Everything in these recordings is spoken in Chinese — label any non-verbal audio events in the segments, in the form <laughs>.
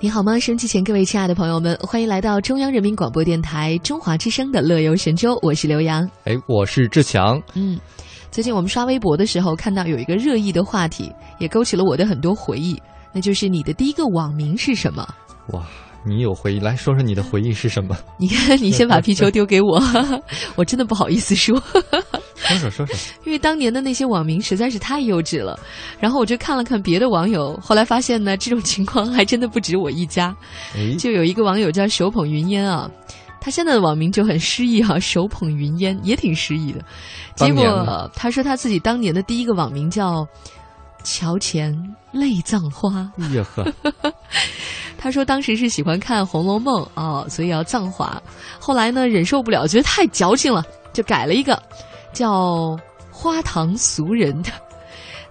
你好吗？收机前各位亲爱的朋友们，欢迎来到中央人民广播电台中华之声的《乐游神州》，我是刘洋。哎，我是志强。嗯，最近我们刷微博的时候，看到有一个热议的话题，也勾起了我的很多回忆，那就是你的第一个网名是什么？哇，你有回忆，来说说你的回忆是什么？你看，你先把 <laughs> 皮球丢给我，<laughs> 我真的不好意思说。说说说说，<laughs> 因为当年的那些网名实在是太幼稚了，然后我就看了看别的网友，后来发现呢，这种情况还真的不止我一家。哎，就有一个网友叫手捧云烟啊，他现在的网名就很诗意哈、手捧云烟也挺诗意的。结果他说他自己当年的第一个网名叫“桥前泪葬花哎呀呵，”，<laughs> 他说当时是喜欢看《红楼梦》哦，所以要葬花。后来呢，忍受不了，觉得太矫情了，就改了一个叫“花糖俗人”。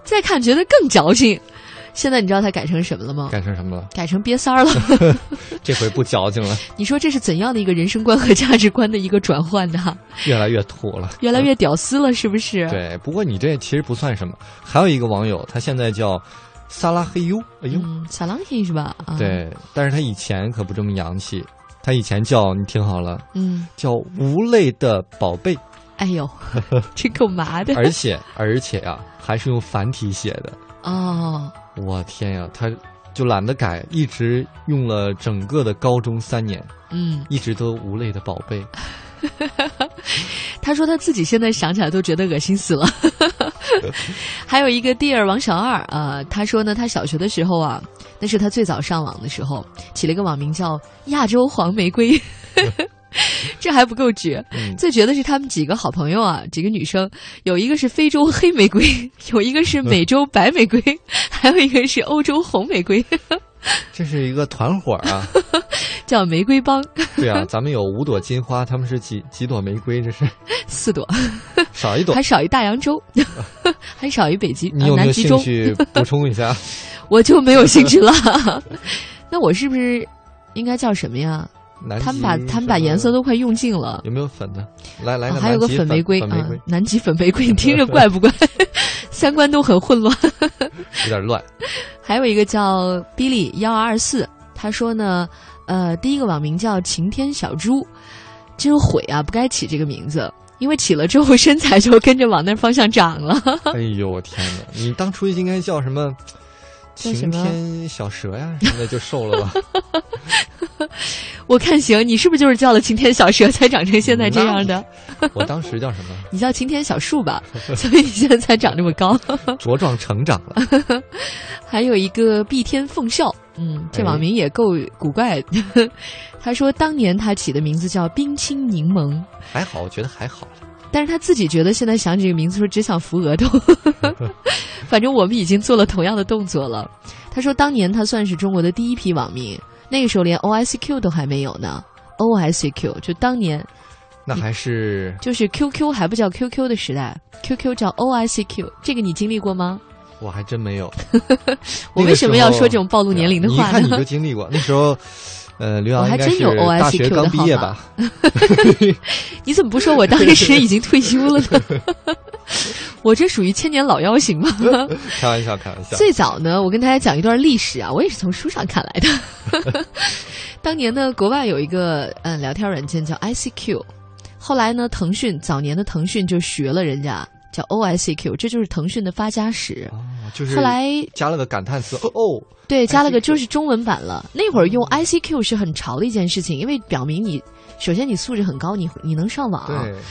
再看觉得更矫情，现在你知道他改成什么了吗？改成什么了？改成瘪三儿了。<laughs> 这回不矫情了，你说这是怎样的一个人生观和价值观的一个转换呢？越来越土了。越来越屌丝了，是不是？，对，不过你这其实不算什么。还有一个网友，他现在叫萨拉嘿哟，哎呦，嗯，撒浪嘿是吧？啊，，对，但是他以前可不这么洋气，他以前叫你听好了，嗯，叫无泪的宝贝，哎呦，<laughs> 这够麻的而且而且呀、还是用繁体写的。哦。我天呀，他就懒得改，一直用了整个的高中三年，嗯，一直都无泪的宝贝。<laughs> 他说他自己现在想起来都觉得恶心死了。<laughs> 还有一个 Dear 王小二啊、他说呢，他小学的时候啊，那是他最早上网的时候，起了一个网名叫“亚洲黄玫瑰”。这还不够绝，嗯，最绝的是他们几个好朋友啊，几个女生，有一个是非洲黑玫瑰，<laughs> 有一个是美洲白玫瑰，<laughs> 还有一个是欧洲红玫瑰，这是一个团伙啊。<laughs> 叫玫瑰帮，对啊，咱们有五朵金花，他们是几几朵玫瑰？这是四朵，少一朵还。少一大洋洲，还少一北极，你有没有兴趣补充一下？我就没有兴趣了。那我是不是应该叫什么呀？南极他们把他们把颜色都快用尽了。有没有粉的？来来啊、还有个粉玫瑰啊南极粉玫瑰，你听着怪不怪？<laughs> 三观都很混乱。<laughs> 有点乱。<laughs> 还有一个叫 Billy 幺二二四，他说呢，呃，第一个网名叫晴天小猪，真悔啊，不该起这个名字，因为起了之后身材就跟着往那方向长了。哎呦我天哪！你当初应该叫什么？晴天小蛇呀，<laughs> 现在就瘦了吧？<laughs> 我看行，你是不是就是叫了晴天小蛇才长成现在这样的？我当时叫什么？<laughs> 你叫晴天小树吧，所以你现在才长这么高。茁壮成长了。还有一个碧天凤笑，嗯，这哎网名也够古怪。他说当年他起的名字叫冰清柠檬，还好，我觉得还好。但是他自己觉得现在想起这个名字时候只想扶额头。<laughs> 反正我们已经做了同样的动作了。他说当年他算是中国的第一批网民，那个时候连 OICQ 都还没有呢。OICQ 就当年那还是就是 QQ 还不叫 QQ 的时代，QQ 叫 OICQ，这个你经历过吗？我还真没有。<laughs> 我为什么要说这种暴露年龄的话呢你一看你就呢？经历过，那时候，呃，刘洋还真有 OICQ 大学刚毕业的号吧？<laughs> 你怎么不说我当时已经退休了呢？<laughs> 我这属于千年老妖型吗？<laughs> 开玩笑，开玩笑。最早呢，我跟大家讲一段历史啊，我也是从书上看来的。当年呢，国外有一个嗯聊天软件叫 ICQ，后来呢，腾讯早年的腾讯就学了人家叫 OICQ，这就是腾讯的发家史。哦，就是后来加了个感叹词哦哦，对加了个就是中文版了。那会儿用 ICQ 是很潮的一件事情，因为表明你首先你素质很高，你你能上网，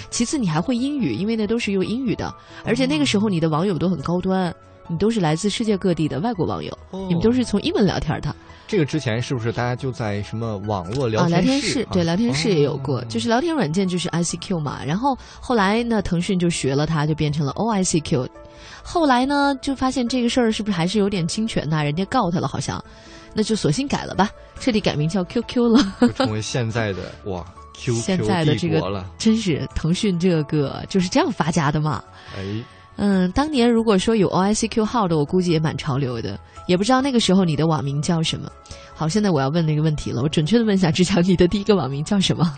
其次你还会英语，因为那都是用英语的，而且那个时候你的网友都很高端。你都是来自世界各地的外国网友，哦你们都是从英文聊天的这个之前是不是大家就在什么网络聊啊？聊天室室？对，聊天室也有过，哦就是聊天软件就是 ICQ 嘛。然后后来呢，腾讯就学了它，就变成了 OICQ。后来呢，就发现这个事儿是不是还是有点侵权呐、人家告他了，好像，那就索性改了吧，彻底改名叫 QQ 了。就成为现在的 <laughs> 哇 QQ 现在的这个。真是腾讯这个就是这样发家的嘛。哎，嗯，当年如果说有 OICQ 号的，我估计也蛮潮流的。也不知道那个时候你的网名叫什么。好，现在我要问那个问题了，我准确的问一下志强，你的第一个网名叫什么？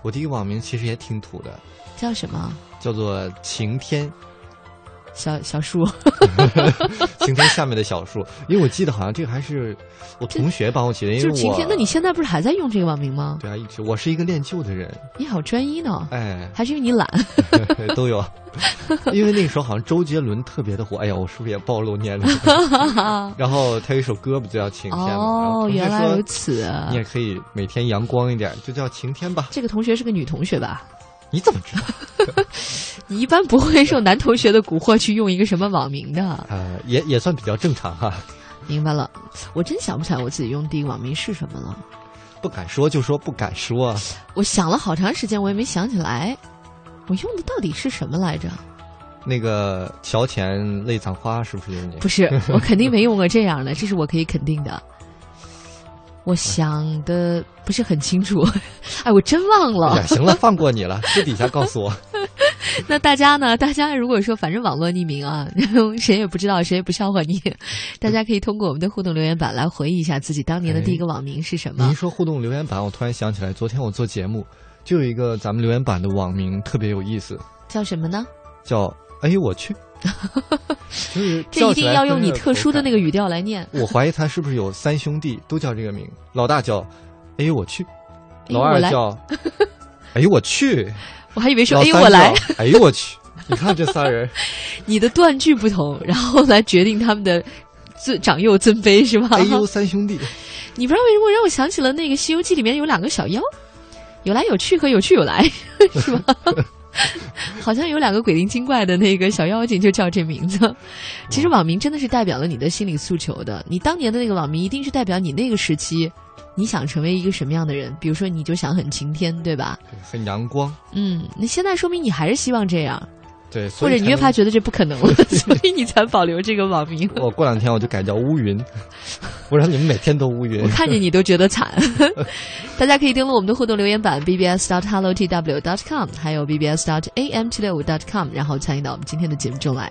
我第一个网名其实也挺土的，叫什么？叫做晴天。小小树，<laughs> 晴天下面的小树，因为我记得好像这个还是我同学帮我起的，因为我就是晴天。那你现在不是还在用这个网名吗？对啊，一直我是一个恋旧的人，你好专一呢，哎，还是因为你懒？<laughs> 都有，<laughs> 因为那个时候好像周杰伦特别的火。哎呀，我是不是也暴露年龄？然后他有一首歌不就叫晴天吗？哦，原来如此。你也可以每天阳光一点，就叫晴天吧。这个同学是个女同学吧？你怎么知道？<laughs> 你一般不会受男同学的蛊惑去用一个什么网名的。呃，也也算比较正常哈。明白了，我真想不起来我自己用第一个网名是什么了。不敢说就说不敢说。我想了好长时间，我也没想起来，我用的到底是什么来着？那个桥前泪葬花是不是就是你？不是，我肯定没用过这样的，这是我可以肯定的。我想的不是很清楚，<laughs> 哎，我真忘了哎，。行了，放过你了，<laughs> 私底下告诉我。<laughs> 那大家呢？大家如果说反正网络匿名啊，谁也不知道，谁也不笑话你，大家可以通过我们的互动留言板来回忆一下自己当年的第一个网名是什么您。说互动留言板，我突然想起来，昨天我做节目，就有一个咱们留言板的网名特别有意思，叫什么呢？叫“哎呦我去”，<laughs> 就是这一定要用你特殊的那个。语调来念。<laughs> 我怀疑他是不是有三兄弟都叫这个名，老大叫“哎呦我去”，老二叫“ <laughs> 哎呦我去我还以为”，说哎呦我来，“哎呦我去”。你看这仨人，你的断句不同，然后来决定他们的尊长幼尊卑是吧？哎呦三兄弟，你不知道为什么让我想起了那个《西游记》里面有两个小妖，有来有去和有去有来，是吧？<laughs> 好像有两个鬼灵精怪的那个小妖精就叫这名字。其实网名真的是代表了你的心理诉求的，你当年的那个网名一定是代表你那个时期你想成为一个什么样的人。比如说，你就想很晴天，对吧？很阳光，嗯，那现在说明你还是希望这样，对，或者你越发觉得这不可能了，<laughs> 所以你才保留这个网名。我过两天我就改叫乌云，我让你们每天都乌云我。看见你都觉得惨。<laughs> 大家可以登录我们的互动留言板 bbs dot hello tw dot com，还有 bbs dot am 七六五 dot com，然后参与到我们今天的节目中来。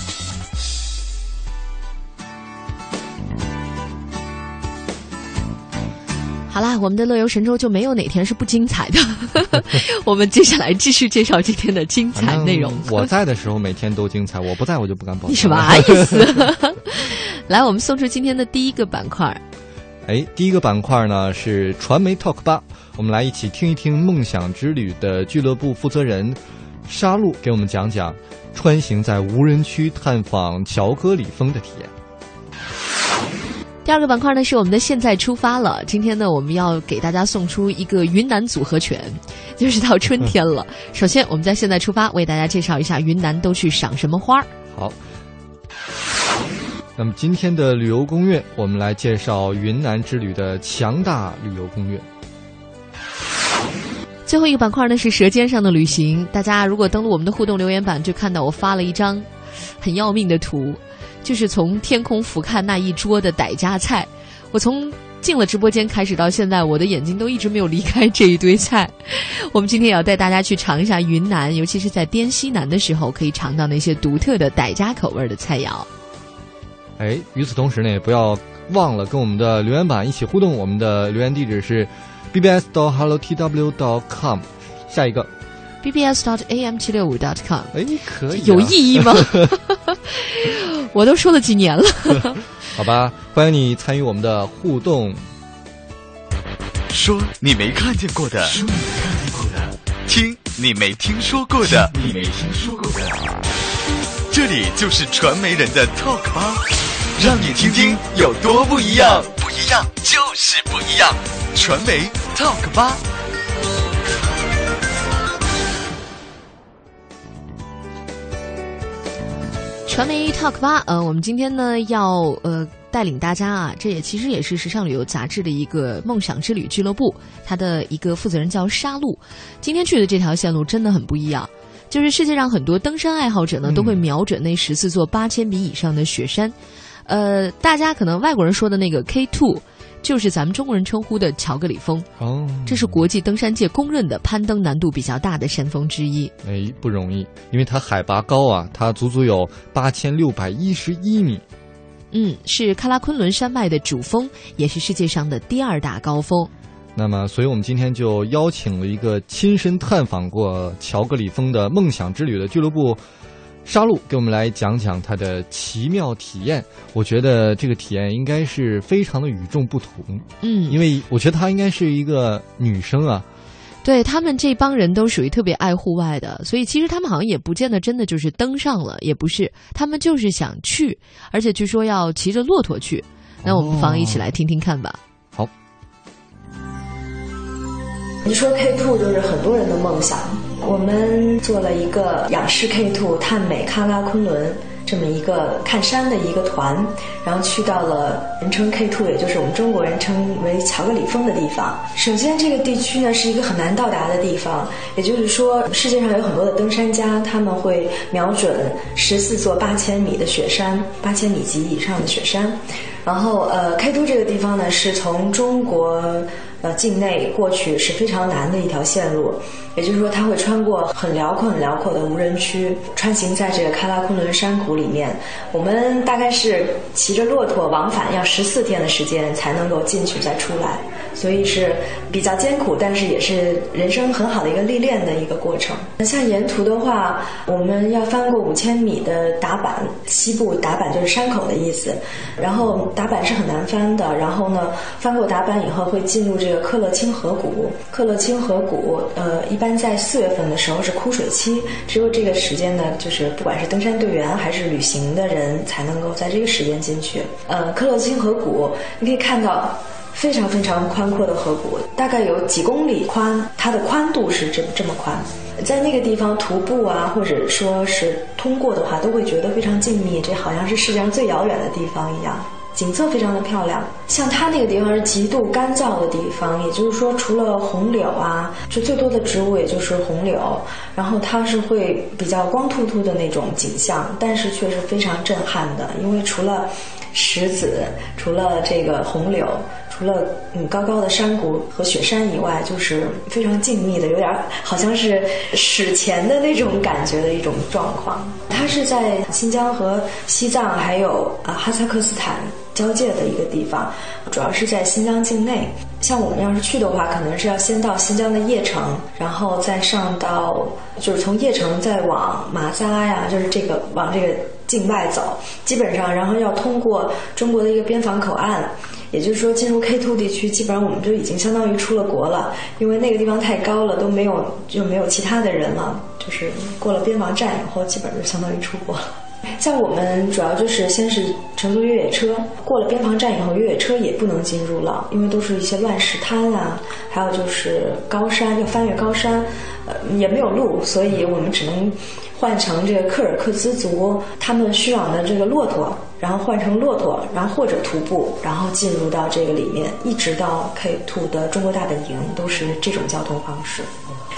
好啦，我们的乐游神州就没有哪天是不精彩的。<laughs> 我们接下来继续介绍今天的精彩内容。我在的时候每天都精彩，我不在我就不敢保证。你什么意思？来，我们送出今天的第一个板块。哎，第一个板块呢是传媒 Talk 吧，我们来一起听一听梦想之旅的俱乐部负责人沙路给我们讲讲穿行在无人区探访乔戈里峰的体验。第二个板块呢是我们的现在出发了。今天呢，我们要给大家送出一个云南组合拳，就是到春天了。首先，我们在现在出发为大家介绍一下云南都去赏什么花儿。好，那么今天的旅游攻略，我们来介绍云南之旅的强大旅游攻略。最后一个板块呢是舌尖上的旅行。大家如果登录我们的互动留言板，就看到我发了一张很要命的图，就是从天空俯瞰那一桌的傣家菜。我从进了直播间开始到现在，我的眼睛都一直没有离开这一堆菜。<laughs> 我们今天也要带大家去尝一下云南，尤其是在滇西南的时候，可以尝到那些独特的傣家口味的菜肴。哎，与此同时呢，也不要忘了跟我们的留言板一起互动。我们的留言地址是 bbs 到 hello tw dot com。下一个，bbs dot am 七六五 dot com 哎，可以、啊、有意义吗？<laughs> 我都说了几年了。<laughs> 好吧，欢迎你参与我们的互动。说你没看见过的，说你没看见过的，听你没听说过的，你没听说过的。这里就是传媒人的 Talk 吧，让你听听有多不一样。不一样就是不一样，传媒 Talk 吧。传媒 Talk 吧，呃，我们今天呢要呃带领大家啊，这也其实也是时尚旅游杂志的一个梦想之旅俱乐部，它的一个负责人叫沙路。今天去的这条线路真的很不一样，就是世界上很多登山爱好者呢都会瞄准那十四座八千米以上的雪山，呃，大家可能外国人说的那个 K Two。就是咱们中国人称呼的乔格里峰哦，这是国际登山界公认的攀登难度比较大的山峰之一。哎，不容易，因为它海拔高啊，它足足有八千六百一十一米。嗯，是喀拉昆仑山脉的主峰，也是世界上的第二大高峰。那么，所以我们今天就邀请了一个亲身探访过乔格里峰的梦想之旅的俱乐部。沙路给我们来讲讲他的奇妙体验，我觉得这个体验应该是非常的与众不同。嗯，因为我觉得她应该是一个女生啊。对他们这帮人都属于特别爱户外的，所以其实他们好像也不见得真的就是登上了，也不是，他们就是想去，而且据说要骑着骆驼去。那我们不妨一起来听听看吧。好。你说 K Two 就是很多人的梦想。我们做了一个仰视 K Two 探美喀拉昆仑这么一个看山的一个团，然后去到了人称 K Two，也就是我们中国人称为乔格里峰的地方。首先，这个地区呢是一个很难到达的地方，也就是说，世界上有很多的登山家，他们会瞄准十四座八千米的雪山，八千米级以上的雪山。然后，呃，K Two 这个地方呢是从中国。呃，境内过去是非常难的一条线路，也就是说，它会穿过很辽阔、很辽阔的无人区，穿行在这个喀拉昆仑山谷里面。我们大概是骑着骆驼往返，要十四天的时间才能够进去再出来。所以是比较艰苦，但是也是人生很好的一个历练的一个过程。那像沿途的话，我们要翻过五千米的达坂，西部达坂就是山口的意思。然后达坂是很难翻的。然后呢，翻过达坂以后会进入这个克勒清河谷。克勒清河谷，呃，一般在四月份的时候是枯水期，只有这个时间呢，就是不管是登山队员还是旅行的人才能够在这个时间进去。呃，克勒清河谷，你可以看到。非常非常宽阔的河谷，大概有几公里宽，它的宽度是这这么宽，在那个地方徒步啊，或者说是通过的话，都会觉得非常静谧，这好像是世界上最遥远的地方一样，景色非常的漂亮。像它那个地方是极度干燥的地方，也就是说，除了红柳啊，就最多的植物也就是红柳，然后它是会比较光秃秃的那种景象，但是却是非常震撼的，因为除了石子，除了这个红柳。除了嗯高高的山谷和雪山以外，就是非常静谧的，有点好像是史前的那种感觉的一种状况。它是在新疆和西藏还有啊哈萨克斯坦交界的一个地方，主要是在新疆境内。像我们要是去的话，可能是要先到新疆的叶城，然后再上到就是从叶城再往玛扎呀，就是这个往这个境外走，基本上然后要通过中国的一个边防口岸。也就是说，进入 K Two 地区，基本上我们就已经相当于出了国了，因为那个地方太高了，都没有就没有其他的人了。就是过了边防站以后，基本就相当于出国了。像我们主要就是先是乘坐越野车，过了边防站以后，越野车也不能进入了，因为都是一些乱石滩啊，还有就是高山要翻越高山，呃也没有路，所以我们只能换成这个柯尔克孜族他们驯养的这个骆驼。然后换成骆驼，然后或者徒步，然后进入到这个里面，一直到 K Two 的中国大本营，都是这种交通方式。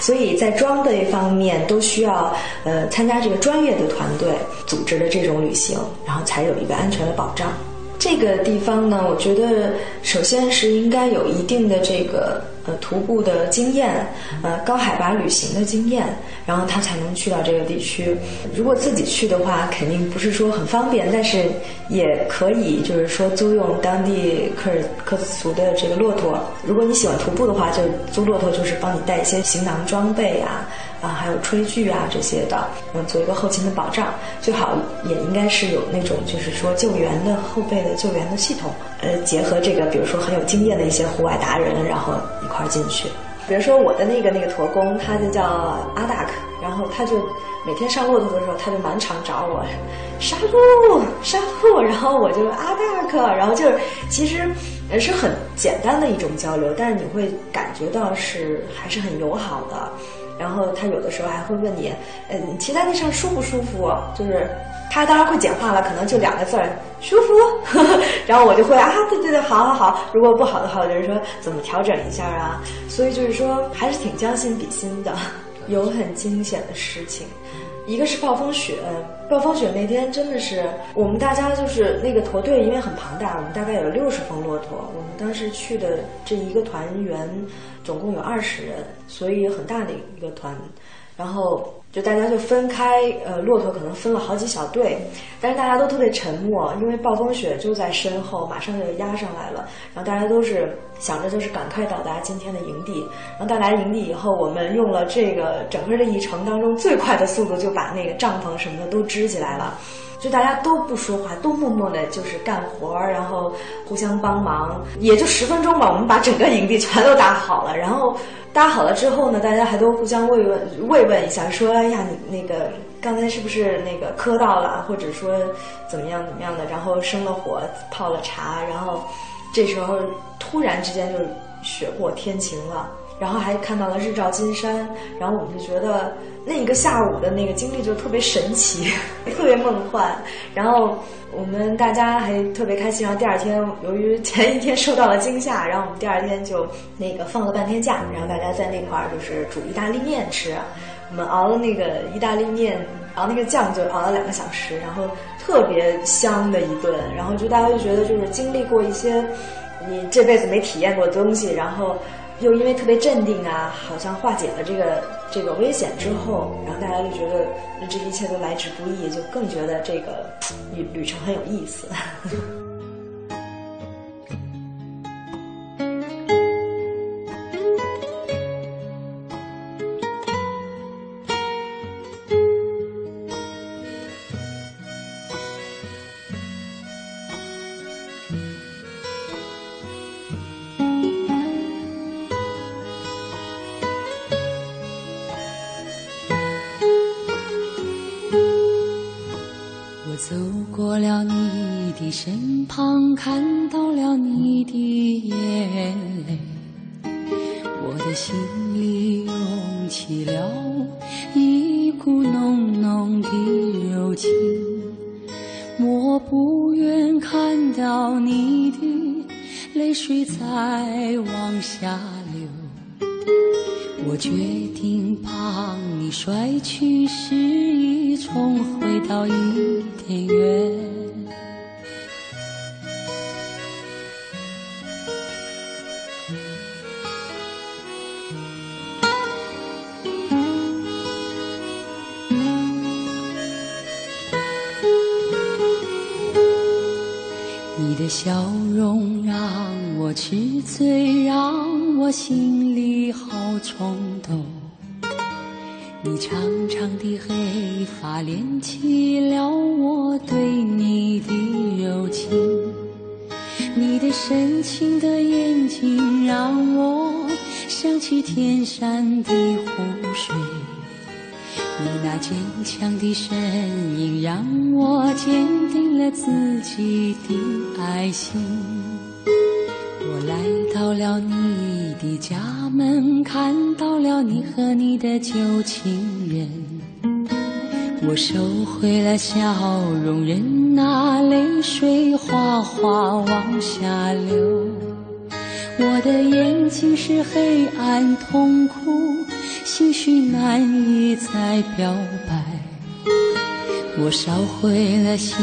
所以在装备方面都需要呃参加这个专业的团队组织的这种旅行，然后才有一个安全的保障。这个地方呢，我觉得首先是应该有一定的这个呃徒步的经验，呃高海拔旅行的经验，然后他才能去到这个地区。如果自己去的话，肯定不是说很方便，但是也可以就是说租用当地克尔克孜族的这个骆驼。如果你喜欢徒步的话，就租骆驼，就是帮你带一些行囊装备啊。啊，还有炊具啊这些的，嗯，做一个后勤的保障，最好也应该是有那种就是说救援的后备的救援的系统，呃，结合这个比如说很有经验的一些户外达人，然后一块儿进去。比如说我的那个那个驼工，他就叫阿达克，然后他就每天上骆驼的时候，他就满场找我，杀戮杀戮，然后我就阿达克，然后就是其实是很简单的一种交流，但是你会感觉到是还是很友好的。然后他有的时候还会问你，呃，你骑在那上舒不舒服？就是他当然会简化了，可能就两个字儿，舒服。<laughs> 然后我就会啊，对对对，好好好。如果不好的话，我就是说怎么调整一下啊。所以就是说，还是挺将心比心的，有很惊险的事情。一个是暴风雪，暴风雪那天真的是我们大家就是那个驼队，因为很庞大，我们大概有六十峰骆驼。我们当时去的这一个团员总共有二十人，所以很大的一个团。然后就大家就分开，呃，骆驼可能分了好几小队，但是大家都特别沉默，因为暴风雪就在身后，马上就压上来了。然后大家都是想着就是赶快到达今天的营地。然后到达营地以后，我们用了这个整个这一程当中最快的速度，就把那个帐篷什么的都支起来了。就大家都不说话，都默默的，就是干活，然后互相帮忙，也就十分钟吧，我们把整个营地全都搭好了。然后搭好了之后呢，大家还都互相慰问慰问一下，说：“哎呀，你那个刚才是不是那个磕到了，或者说怎么样怎么样的？”然后生了火，泡了茶，然后这时候突然之间就雪过天晴了。然后还看到了日照金山，然后我们就觉得那一个下午的那个经历就特别神奇，<laughs> 特别梦幻。然后我们大家还特别开心。然后第二天，由于前一天受到了惊吓，然后我们第二天就那个放了半天假，然后大家在那块儿就是煮意大利面吃。我们熬了那个意大利面，熬那个酱就熬了两个小时，然后特别香的一顿。然后就大家就觉得就是经历过一些你这辈子没体验过的东西，然后。又因为特别镇定啊，好像化解了这个这个危险之后，然后大家就觉得这一切都来之不易，就更觉得这个旅旅程很有意思。深情的眼睛让我想起天山的湖水。你那坚强的身影让我坚定了自己的爱心。我来到了你的家门，看到了你和你的旧情人。我收回了笑容，任那泪水哗哗往下流。我的眼睛是黑暗痛苦。心绪难以再表白，我烧毁了写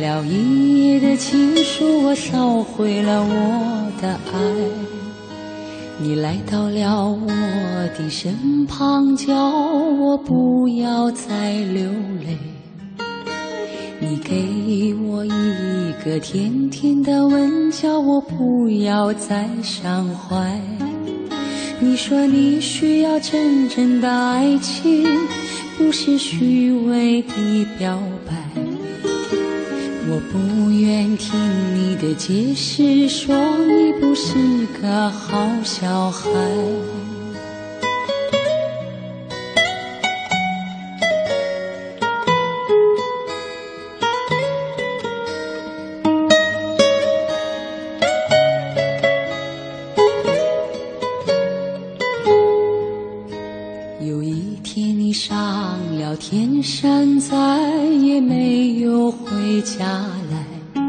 了一页的情书，我烧毁了我的爱。你来到了我的身旁，叫我不要再流泪。你给我一个甜甜的吻，叫我不要再伤怀。你说你需要真正的爱情，不是虚伪的表白。我不愿听你的解释，说你不是个好小孩。山，再也没有回家来。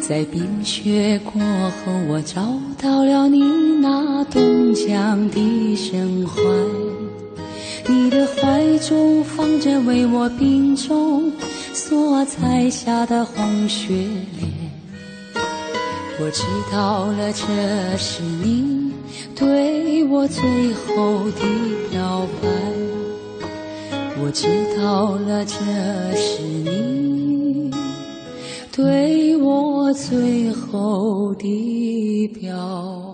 在冰雪过后，我找到了你那冻僵的身怀。你的怀中放着为我病中所采下的红雪莲。我知道了，这是你对我最后的表白。我知道了，这是你。对我最后的表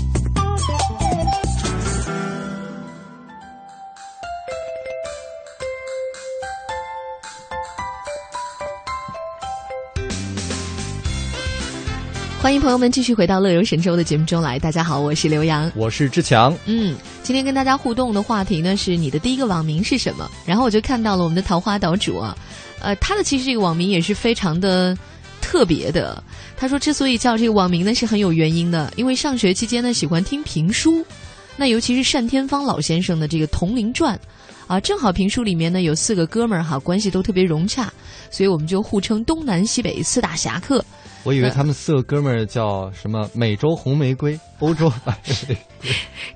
欢迎朋友们继续回到《乐游神州》的节目中来。大家好，我是刘洋，我是志强。嗯，今天跟大家互动的话题呢是你的第一个网名是什么？然后我就看到了我们的桃花岛主啊，呃，他的其实这个网名也是非常的特别的。他说之所以叫这个网名呢是很有原因的，因为上学期间呢喜欢听评书，那尤其是单天芳老先生的这个《铜陵传》啊，正好评书里面呢有四个哥们儿哈，关系都特别融洽，所以我们就互称东南西北四大侠客。我以为他们四个哥们儿叫什么？美洲红玫瑰，<laughs> 欧洲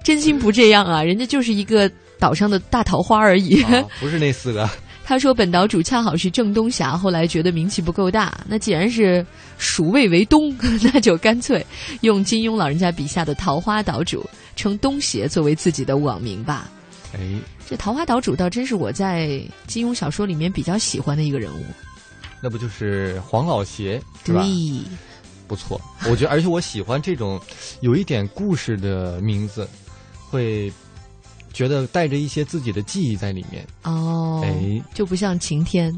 真心不这样啊！人家就是一个岛上的大桃花而已，啊、不是那四个。<laughs> 他说本岛主恰好是郑东侠，后来觉得名气不够大，那既然是蜀魏为东，<laughs> 那就干脆用金庸老人家笔下的桃花岛主称东邪作为自己的网名吧。哎，这桃花岛主倒真是我在金庸小说里面比较喜欢的一个人物。那不就是黄老邪是吧？不错，我觉得，而且我喜欢这种有一点故事的名字，会觉得带着一些自己的记忆在里面。哦，哎，就不像晴天，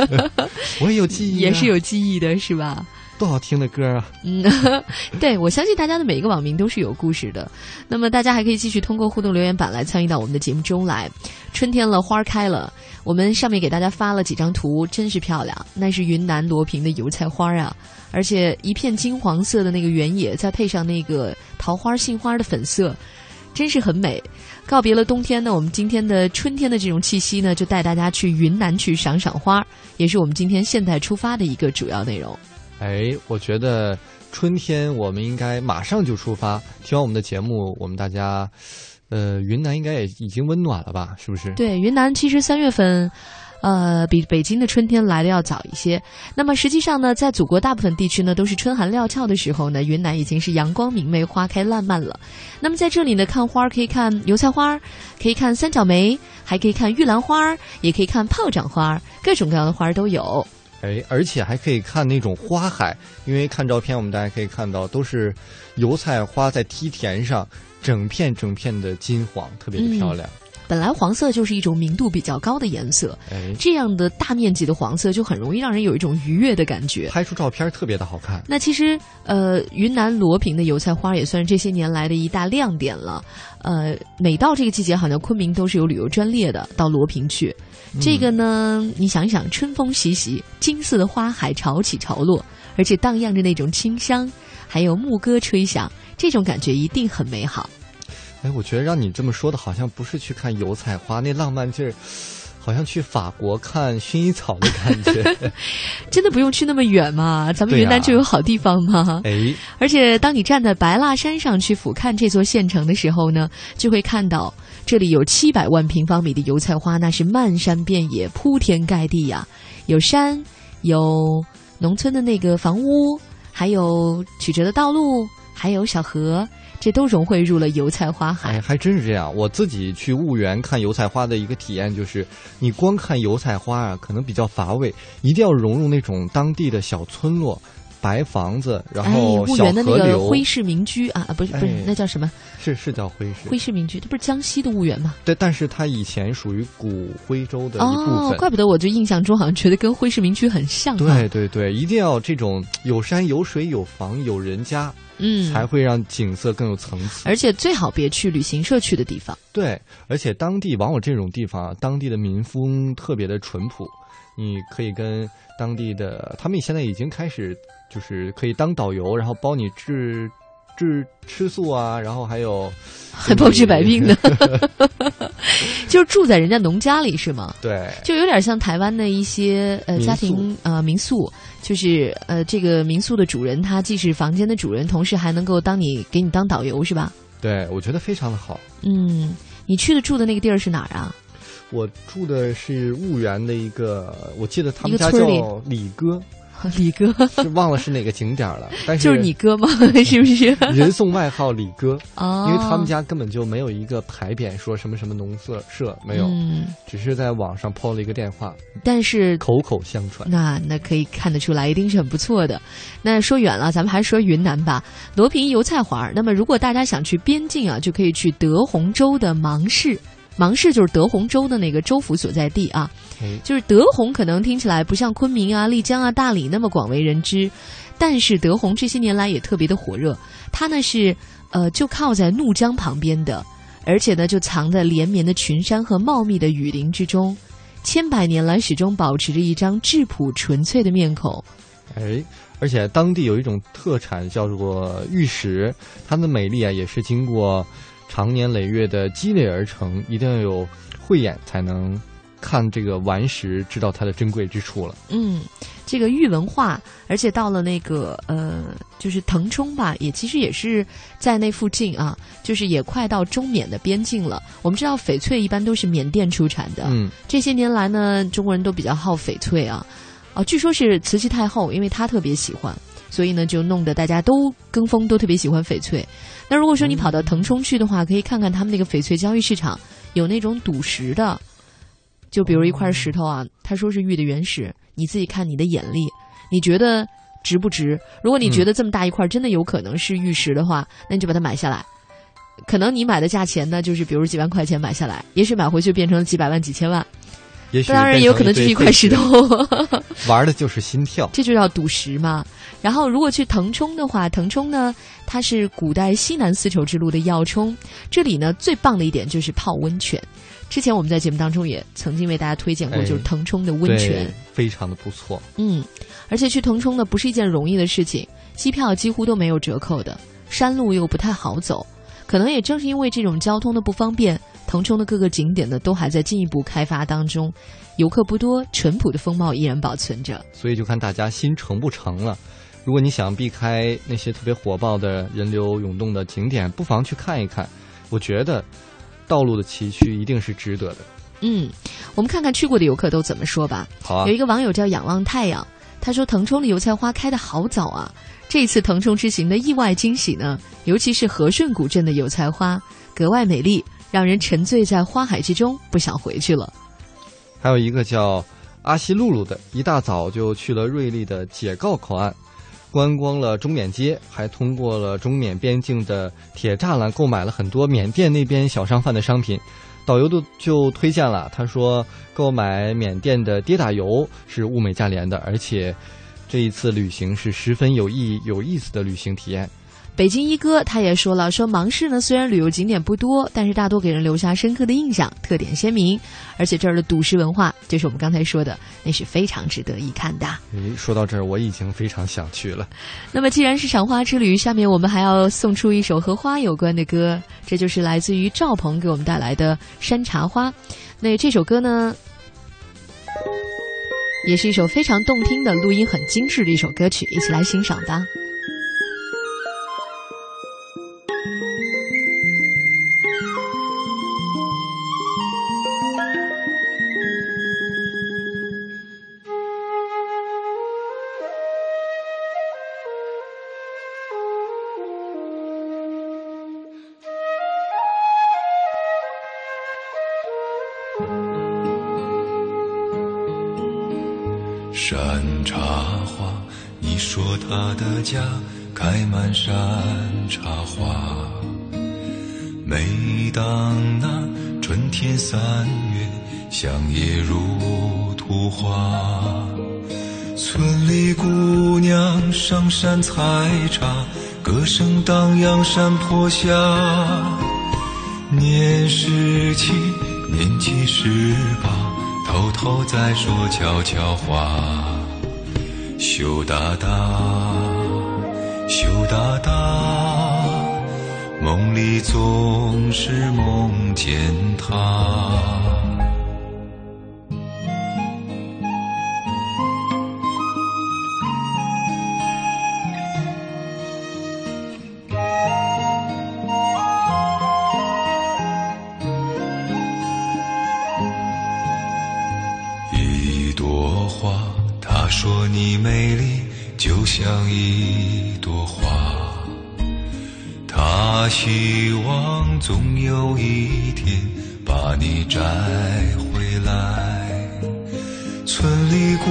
<laughs> 我也有记忆、啊，也是有记忆的，是吧？多好听的歌啊！嗯，<laughs> 对，我相信大家的每一个网名都是有故事的。那么大家还可以继续通过互动留言板来参与到我们的节目中来。春天了，花开了，我们上面给大家发了几张图，真是漂亮。那是云南罗平的油菜花啊，而且一片金黄色的那个原野，再配上那个桃花、杏花的粉色，真是很美。告别了冬天呢，我们今天的春天的这种气息呢，就带大家去云南去赏赏花，也是我们今天现在出发的一个主要内容。哎，我觉得春天我们应该马上就出发。听完我们的节目，我们大家，呃，云南应该也已经温暖了吧？是不是？对，云南其实三月份，呃，比北京的春天来的要早一些。那么实际上呢，在祖国大部分地区呢，都是春寒料峭的时候呢，云南已经是阳光明媚、花开烂漫了。那么在这里呢，看花可以看油菜花，可以看三角梅，还可以看玉兰花，也可以看炮仗花，各种各样的花都有。哎，而且还可以看那种花海，因为看照片，我们大家可以看到都是油菜花在梯田上，整片整片的金黄，特别的漂亮。嗯、本来黄色就是一种明度比较高的颜色，哎，这样的大面积的黄色就很容易让人有一种愉悦的感觉，拍出照片特别的好看。那其实，呃，云南罗平的油菜花也算是这些年来的一大亮点了。呃，每到这个季节，好像昆明都是有旅游专列的，到罗平去。这个呢，嗯、你想一想，春风习习，金色的花海潮起潮落，而且荡漾着那种清香，还有牧歌吹响，这种感觉一定很美好。哎，我觉得让你这么说的，好像不是去看油菜花那浪漫劲儿，好像去法国看薰衣草的感觉。<laughs> 真的不用去那么远嘛，咱们云南就有好地方嘛。哎、啊，而且当你站在白蜡山上去俯瞰这座县城的时候呢，就会看到。这里有七百万平方米的油菜花，那是漫山遍野、铺天盖地呀、啊！有山，有农村的那个房屋，还有曲折的道路，还有小河，这都融汇入了油菜花海。哎，还真是这样。我自己去婺源看油菜花的一个体验就是，你光看油菜花啊，可能比较乏味，一定要融入那种当地的小村落。白房子，然后婺源的那个徽氏民居啊，不是不是，那叫什么？是是叫徽氏。徽氏民居，它不是江西的婺源吗？对，但是它以前属于古徽州的一部分。哦，怪不得我就印象中好像觉得跟徽氏民居很像。对对对，一定要这种有山有水有房有人家，嗯，才会让景色更有层次。而且最好别去旅行社去的地方。对，而且当地往往这种地方，当地的民风特别的淳朴，你可以跟当地的，他们现在已经开始。就是可以当导游，然后包你治治吃素啊，然后还有还 <laughs> 包治百病的，就是住在人家农家里是吗？对，就有点像台湾的一些呃家庭呃民宿，就是呃这个民宿的主人他既是房间的主人，同时还能够当你给你当导游是吧？对，我觉得非常的好。嗯，你去的住的那个地儿是哪儿啊？我住的是婺源的一个，我记得他们家叫李哥。<laughs> 李哥是忘了是哪个景点了，<laughs> 但是就是你哥吗？<laughs> 是不是？人送外号李哥哦，因为他们家根本就没有一个牌匾说什么什么农社社没有，只是在网上抛了一个电话，但是口口相传。那那可以看得出来，一定是很不错的。那说远了，咱们还是说云南吧，罗平油菜花。那么如果大家想去边境啊，就可以去德宏州的芒市。芒市就是德宏州的那个州府所在地啊，就是德宏可能听起来不像昆明啊、丽江啊、大理那么广为人知，但是德宏这些年来也特别的火热。它呢是呃就靠在怒江旁边的，而且呢就藏在连绵的群山和茂密的雨林之中，千百年来始终保持着一张质朴纯粹的面孔。哎，而且当地有一种特产叫做玉石，它的美丽啊也是经过。长年累月的积累而成，一定要有慧眼才能看这个顽石，知道它的珍贵之处了。嗯，这个玉文化，而且到了那个呃，就是腾冲吧，也其实也是在那附近啊，就是也快到中缅的边境了。我们知道翡翠一般都是缅甸出产的，嗯，这些年来呢，中国人都比较好翡翠啊，啊，据说是慈禧太后，因为她特别喜欢。所以呢，就弄得大家都跟风，都特别喜欢翡翠。那如果说你跑到腾冲去的话，可以看看他们那个翡翠交易市场，有那种赌石的，就比如一块石头啊，他说是玉的原石，你自己看你的眼力，你觉得值不值？如果你觉得这么大一块真的有可能是玉石的话，那你就把它买下来。可能你买的价钱呢，就是比如几万块钱买下来，也许买回去变成了几百万、几千万。当然也有可能就是一块石头，<laughs> 玩的就是心跳，这就叫赌石嘛。然后如果去腾冲的话，腾冲呢，它是古代西南丝绸之路的要冲，这里呢最棒的一点就是泡温泉。之前我们在节目当中也曾经为大家推荐过，就是腾冲的温泉，非常的不错。嗯，而且去腾冲呢不是一件容易的事情，机票几乎都没有折扣的，山路又不太好走，可能也正是因为这种交通的不方便。腾冲的各个景点呢，都还在进一步开发当中，游客不多，淳朴的风貌依然保存着。所以就看大家心成不成了。如果你想避开那些特别火爆的人流涌动的景点，不妨去看一看。我觉得道路的崎岖一定是值得的。嗯，我们看看去过的游客都怎么说吧。好啊。有一个网友叫仰望太阳，他说腾冲的油菜花开得好早啊。这次腾冲之行的意外惊喜呢，尤其是和顺古镇的油菜花格外美丽。让人沉醉在花海之中，不想回去了。还有一个叫阿西露露的，一大早就去了瑞丽的解告口岸，观光了中缅街，还通过了中缅边境的铁栅栏，购买了很多缅甸那边小商贩的商品。导游都就推荐了，他说购买缅甸的跌打油是物美价廉的，而且这一次旅行是十分有意义、有意思的旅行体验。北京一哥他也说了，说芒市呢虽然旅游景点不多，但是大多给人留下深刻的印象，特点鲜明，而且这儿的赌石文化，就是我们刚才说的，那是非常值得一看的。诶，说到这儿，我已经非常想去了。那么既然是赏花之旅，下面我们还要送出一首和花有关的歌，这就是来自于赵鹏给我们带来的《山茶花》。那这首歌呢，也是一首非常动听的录音很精致的一首歌曲，一起来欣赏吧。的家开满山茶花。每当那春天三月，乡野如图画，村里姑娘上山采茶，歌声荡漾山坡下。年十七，年纪十八。偷偷在说悄悄话，羞答答，羞答答，梦里总是梦见他。期望总有一天把你摘回来村里姑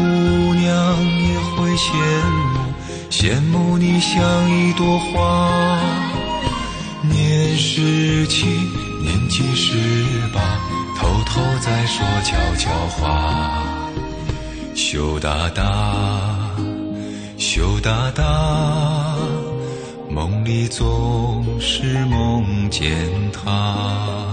娘也会羡慕羡慕你像一朵花年十七年纪十八偷偷在说悄悄话。羞答答羞答答。梦里总是梦见他。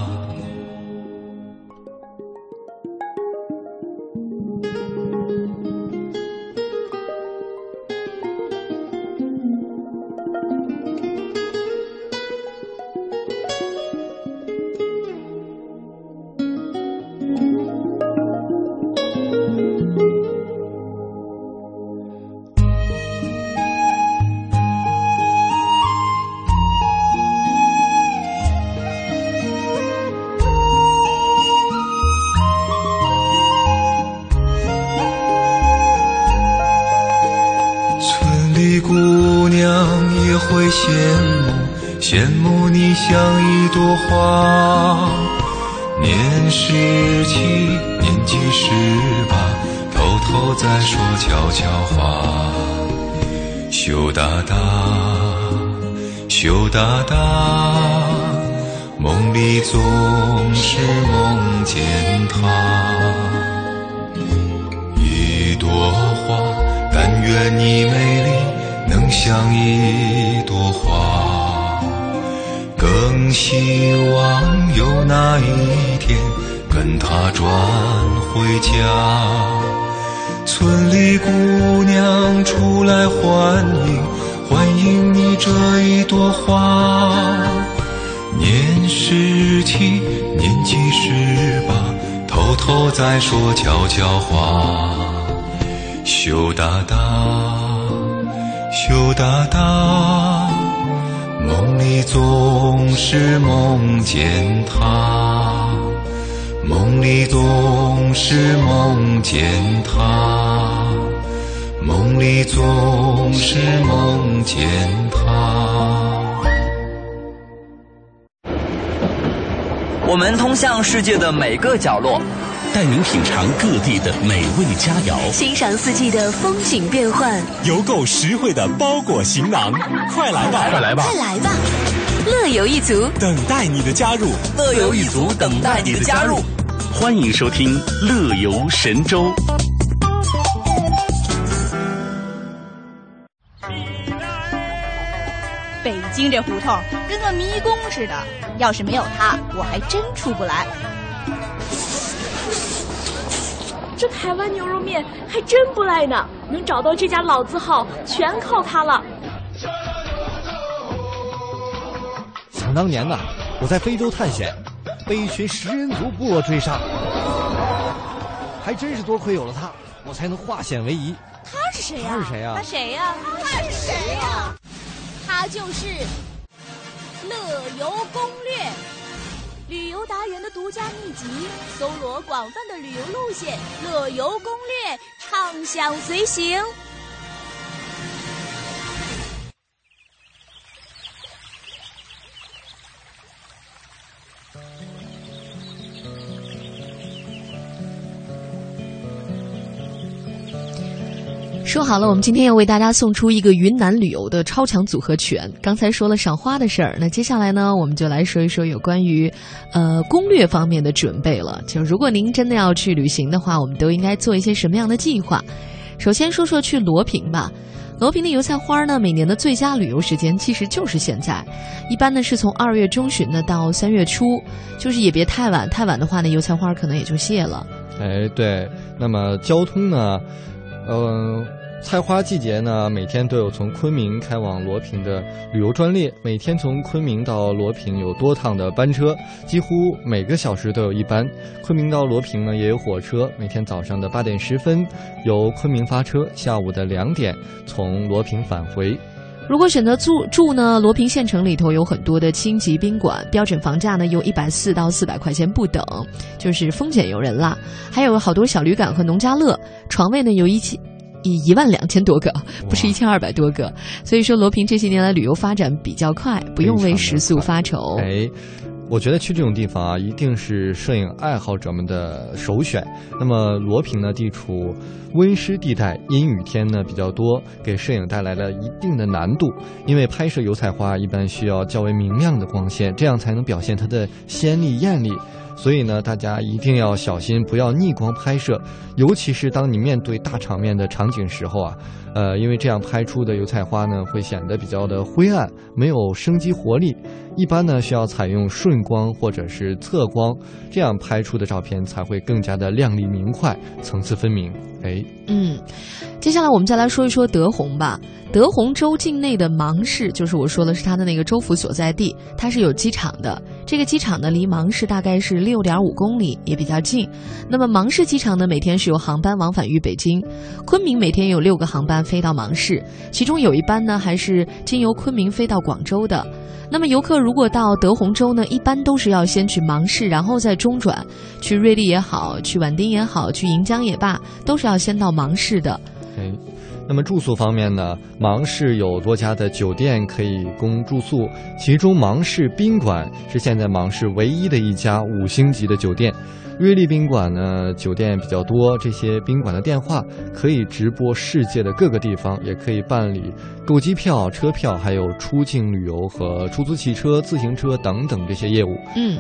会羡慕羡慕你像一朵花，年十七，年纪十八，偷偷在说悄悄话，羞答答羞答答，梦里总是梦见他，一朵花，但愿你美丽。像一朵花更希望有那一天跟他转回家村里姑娘出来欢迎欢迎你这一朵花。年十七年纪十八偷偷在说悄悄话。羞答答。羞答答，梦里总是梦见他，梦里总是梦见他，梦里总是梦见他。我们通向世界的每个角落。带您品尝各地的美味佳肴，欣赏四季的风景变幻，邮购实惠的包裹行囊，快来吧，快来吧，快来吧！乐游一族等待你的加入，乐游一族等待你的加入。欢迎收听《乐游神州》。北京这胡同跟个迷宫似的，要是没有它，我还真出不来。这台湾牛肉面还真不赖呢，能找到这家老字号全靠它了。想当年呢，我在非洲探险，被一群食人族部落追杀，还真是多亏有了它，我才能化险为夷。他是谁呀？他是谁呀？他谁呀？他是谁呀？他就是《乐游攻略》。旅游达人的独家秘籍，搜罗广泛的旅游路线，乐游攻略，畅享随行。说好了，我们今天要为大家送出一个云南旅游的超强组合拳。刚才说了赏花的事儿，那接下来呢，我们就来说一说有关于，呃，攻略方面的准备了。就如果您真的要去旅行的话，我们都应该做一些什么样的计划？首先说说去罗平吧。罗平的油菜花呢，每年的最佳旅游时间其实就是现在，一般呢是从二月中旬呢到三月初，就是也别太晚，太晚的话呢，油菜花可能也就谢了。哎，对，那么交通呢，嗯。菜花季节呢，每天都有从昆明开往罗平的旅游专列。每天从昆明到罗平有多趟的班车，几乎每个小时都有一班。昆明到罗平呢也有火车，每天早上的八点十分由昆明发车，下午的两点从罗平返回。如果选择住住呢，罗平县城里头有很多的星级宾馆，标准房价呢有一百四到四百块钱不等，就是丰俭由人啦。还有好多小旅馆和农家乐，床位呢有一千。以一万两千多个，不是一千二百多个，所以说罗平这些年来旅游发展比较快，不用为食宿发愁。哎，我觉得去这种地方啊，一定是摄影爱好者们的首选。那么罗平呢，地处温湿地带，阴雨天呢比较多，给摄影带来了一定的难度。因为拍摄油菜花一般需要较为明亮的光线，这样才能表现它的鲜丽艳丽。所以呢，大家一定要小心，不要逆光拍摄，尤其是当你面对大场面的场景时候啊，呃，因为这样拍出的油菜花呢，会显得比较的灰暗，没有生机活力。一般呢，需要采用顺光或者是侧光，这样拍出的照片才会更加的亮丽明快，层次分明。哎，嗯，接下来我们再来说一说德宏吧。德宏州境内的芒市，就是我说的是它的那个州府所在地，它是有机场的。这个机场呢，离芒市大概是六点五公里，也比较近。那么芒市机场呢，每天是有航班往返于北京、昆明，每天有六个航班飞到芒市，其中有一班呢还是经由昆明飞到广州的。那么游客如果到德宏州呢，一般都是要先去芒市，然后再中转，去瑞丽也好，去畹町也好，去盈江也罢，都是要先到芒市的。哎，那么住宿方面呢，芒市有多家的酒店可以供住宿，其中芒市宾馆是现在芒市唯一的一家五星级的酒店。瑞丽宾馆呢，酒店比较多，这些宾馆的电话可以直播世界的各个地方，也可以办理购机票、车票，还有出境旅游和出租汽车、自行车等等这些业务。嗯，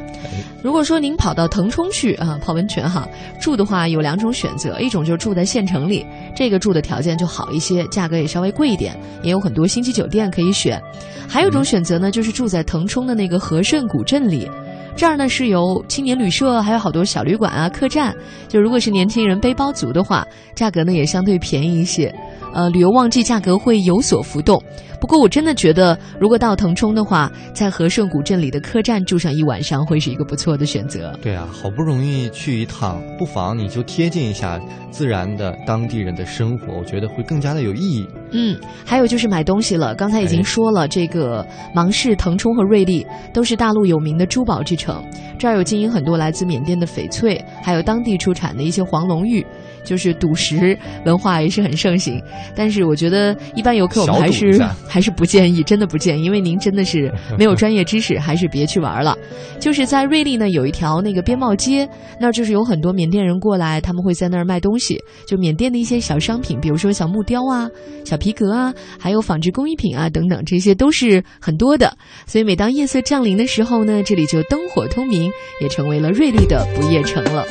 如果说您跑到腾冲去啊泡温泉哈，住的话有两种选择，一种就是住在县城里，这个住的条件就好一些，价格也稍微贵一点，也有很多星级酒店可以选；还有一种选择呢，就是住在腾冲的那个和顺古镇里。这儿呢是有青年旅社，还有好多小旅馆啊、客栈。就如果是年轻人、背包族的话，价格呢也相对便宜一些。呃，旅游旺季价格会有所浮动。不过我真的觉得，如果到腾冲的话，在和顺古镇里的客栈住上一晚上，会是一个不错的选择。对啊，好不容易去一趟，不妨你就贴近一下自然的当地人的生活，我觉得会更加的有意义。嗯，还有就是买东西了。刚才已经说了，这个芒市、腾冲和瑞丽都是大陆有名的珠宝之城，这儿有经营很多来自缅甸的翡翠，还有当地出产的一些黄龙玉。就是赌石文化也是很盛行，但是我觉得一般游客我们还是还是不建议，真的不建议，因为您真的是没有专业知识，还是别去玩了。就是在瑞丽呢，有一条那个边贸街，那儿就是有很多缅甸人过来，他们会在那儿卖东西，就缅甸的一些小商品，比如说小木雕啊、小皮革啊，还有纺织工艺品啊等等，这些都是很多的。所以每当夜色降临的时候呢，这里就灯火通明，也成为了瑞丽的不夜城了。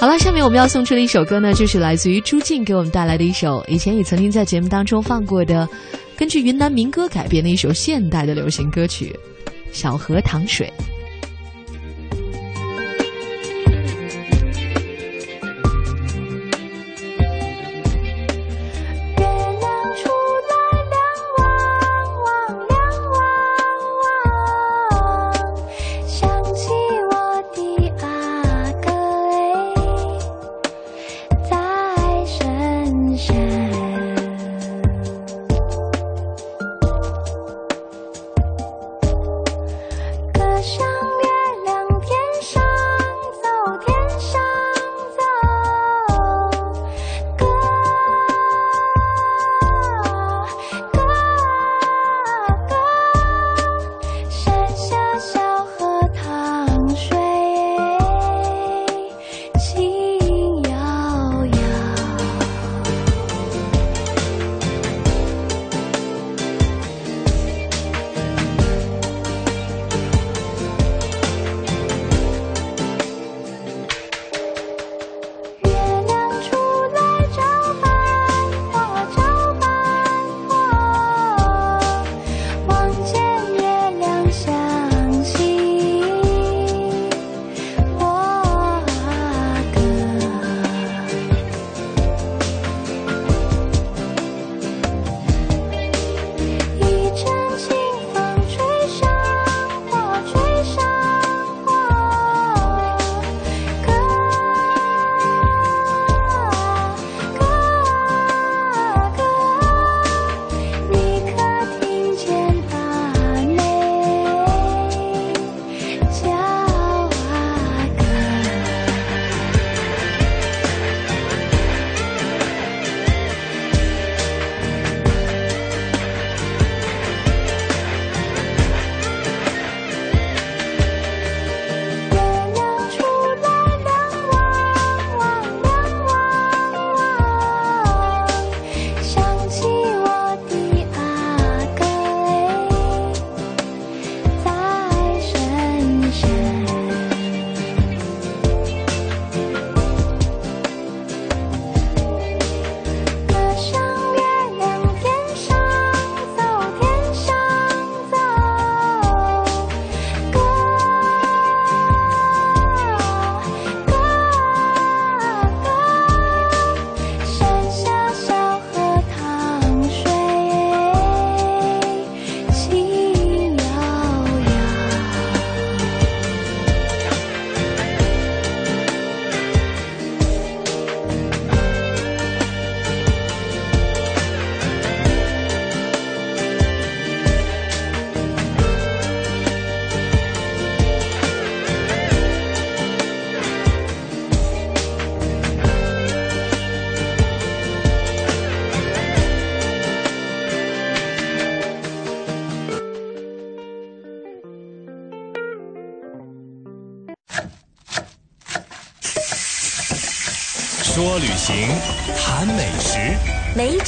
好了，下面我们要送出的一首歌呢，就是来自于朱静给我们带来的一首以前也曾经在节目当中放过的，根据云南民歌改编的一首现代的流行歌曲《小河淌水》。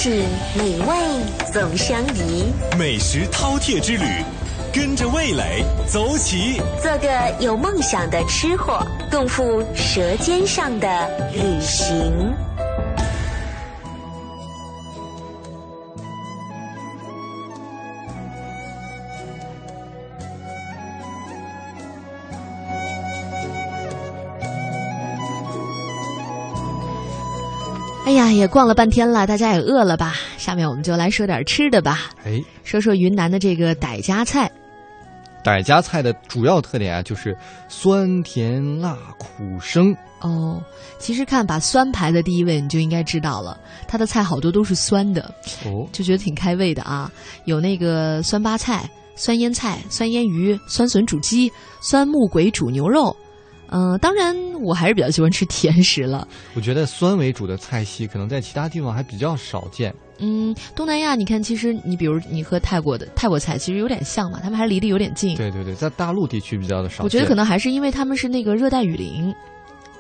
美景美味总相宜。美食饕餮之旅，跟着味蕾走起，做个有梦想的吃货，共赴舌尖上的旅行。哎呀，也逛了半天了，大家也饿了吧？下面我们就来说点吃的吧。哎，说说云南的这个傣家菜。傣家菜的主要特点啊，就是酸甜辣苦生。哦，其实看把酸排在第一位，你就应该知道了，它的菜好多都是酸的。哦，就觉得挺开胃的啊。有那个酸巴菜、酸腌菜、酸腌鱼、酸笋煮鸡、酸木鬼煮牛肉。嗯、当然我还是比较喜欢吃甜食了。我觉得酸为主的菜系，可能在其他地方还比较少见。嗯，东南亚你看，其实你比如你和泰国的泰国菜其实有点像嘛，他们还离得有点近。对对对，在大陆地区比较的少。我觉得可能还是因为他们是那个热带雨林，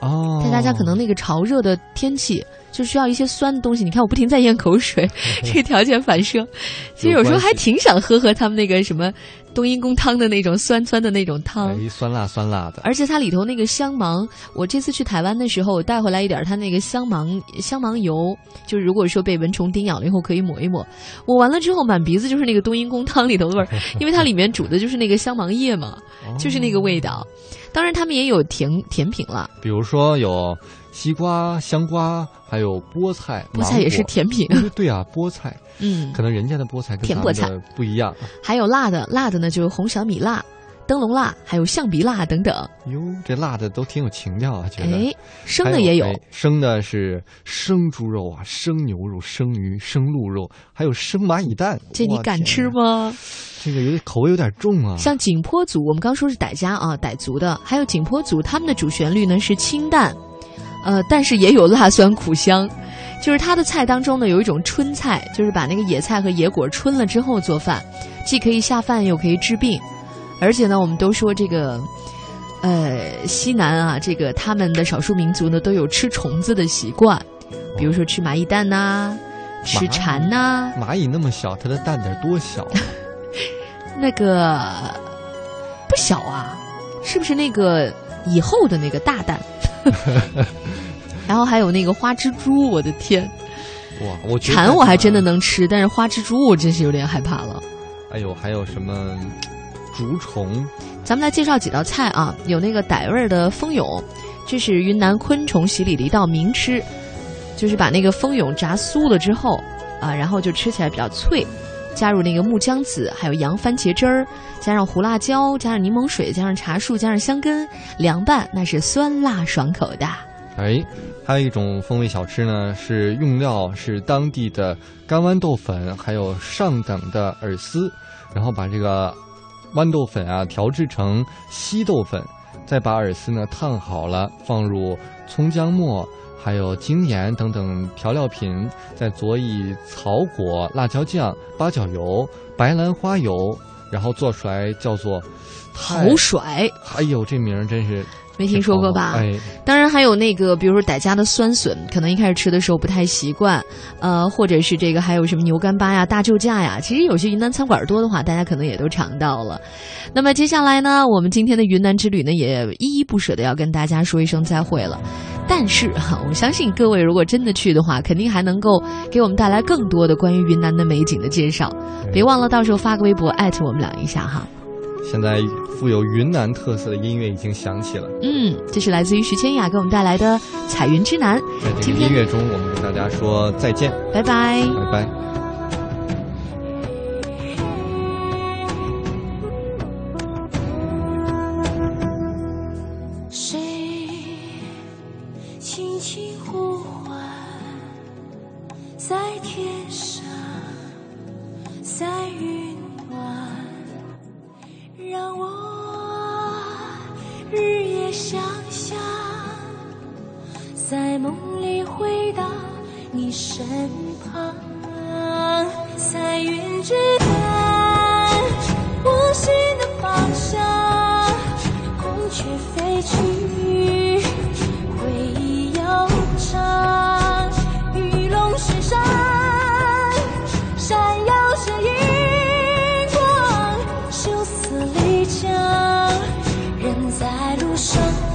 哦，但大家可能那个潮热的天气，就需要一些酸的东西。你看我不停在咽口水，<laughs> 这个条件反射，其实有时候还挺想喝喝他们那个什么冬阴功汤的那种酸酸的那种汤。哎，酸辣酸辣的。而且它里头那个香芒，我这次去台湾的时候，我带回来一点它那个香芒香芒油，就是如果说被蚊虫叮咬了以后可以抹一抹。抹完了之后，满鼻子就是那个冬阴功汤里头的味儿，<laughs> 因为它里面煮的就是那个香芒叶嘛，就是那个味道。当然，他们也有甜甜品了，比如说有西瓜、香瓜，还有菠菜。菠菜也是甜品。对啊，菠菜，嗯，可能人家的菠菜跟甜菠菜不一样。还有辣的，辣的呢就是红小米辣、灯笼辣，还有象鼻辣等等。哟，这辣的都挺有情调啊，觉得。哎，生的也有，哎、生的是生猪肉啊，生牛肉、生鱼、生鹿肉，还有生蚂蚁蛋。这你敢吃吗？这个有点口味有点重啊。像景颇族，我们刚说是傣家啊，傣族的，还有景颇族，他们的主旋律呢是清淡，呃，但是也有辣酸苦香。就是它的菜当中呢，有一种春菜，就是把那个野菜和野果春了之后做饭，既可以下饭又可以治病。而且呢，我们都说这个，呃，西南啊，这个他们的少数民族呢都有吃虫子的习惯，比如说吃蚂蚁蛋呐、啊，吃蝉呐、啊。蚂蚁那么小，它的蛋得多小？<laughs> 那个不小啊，是不是那个以后的那个大蛋？<laughs> 然后还有那个花蜘蛛，我的天！哇，我蝉我还真的能吃，但是花蜘蛛我真是有点害怕了。哎呦，还有什么 <tsk> 竹虫？咱们来介绍几道菜啊，有那个傣味的蜂蛹，这是云南昆虫洗礼的一道名吃，就是把那个蜂蛹炸酥了之后啊，然后就吃起来比较脆。加入那个木姜子，还有洋番茄汁儿，加上胡辣椒，加上柠檬水，加上茶树，加上香根，凉拌，那是酸辣爽口的。哎，还有一种风味小吃呢，是用料是当地的干豌豆粉，还有上等的饵丝，然后把这个豌豆粉啊调制成稀豆粉，再把饵丝呢烫好了，放入葱姜末。还有精盐等等调料品，再佐以草果、辣椒酱、八角油、白兰花油，然后做出来叫做好甩。哎呦，这名儿真是没听说过吧？哎，当然还有那个，比如说傣家的酸笋，可能一开始吃的时候不太习惯，呃，或者是这个还有什么牛干巴呀、大救驾呀，其实有些云南餐馆多的话，大家可能也都尝到了。那么接下来呢，我们今天的云南之旅呢，也依依不舍的要跟大家说一声再会了。但是哈，我相信各位如果真的去的话，肯定还能够给我们带来更多的关于云南的美景的介绍。别忘了到时候发个微博艾特我们俩一下哈。现在富有云南特色的音乐已经响起了。嗯，这是来自于徐千雅给我们带来的《彩云之南》。在这个音乐中，我们跟大家说再见，拜拜，拜拜。这银光秀色丽江人在路上。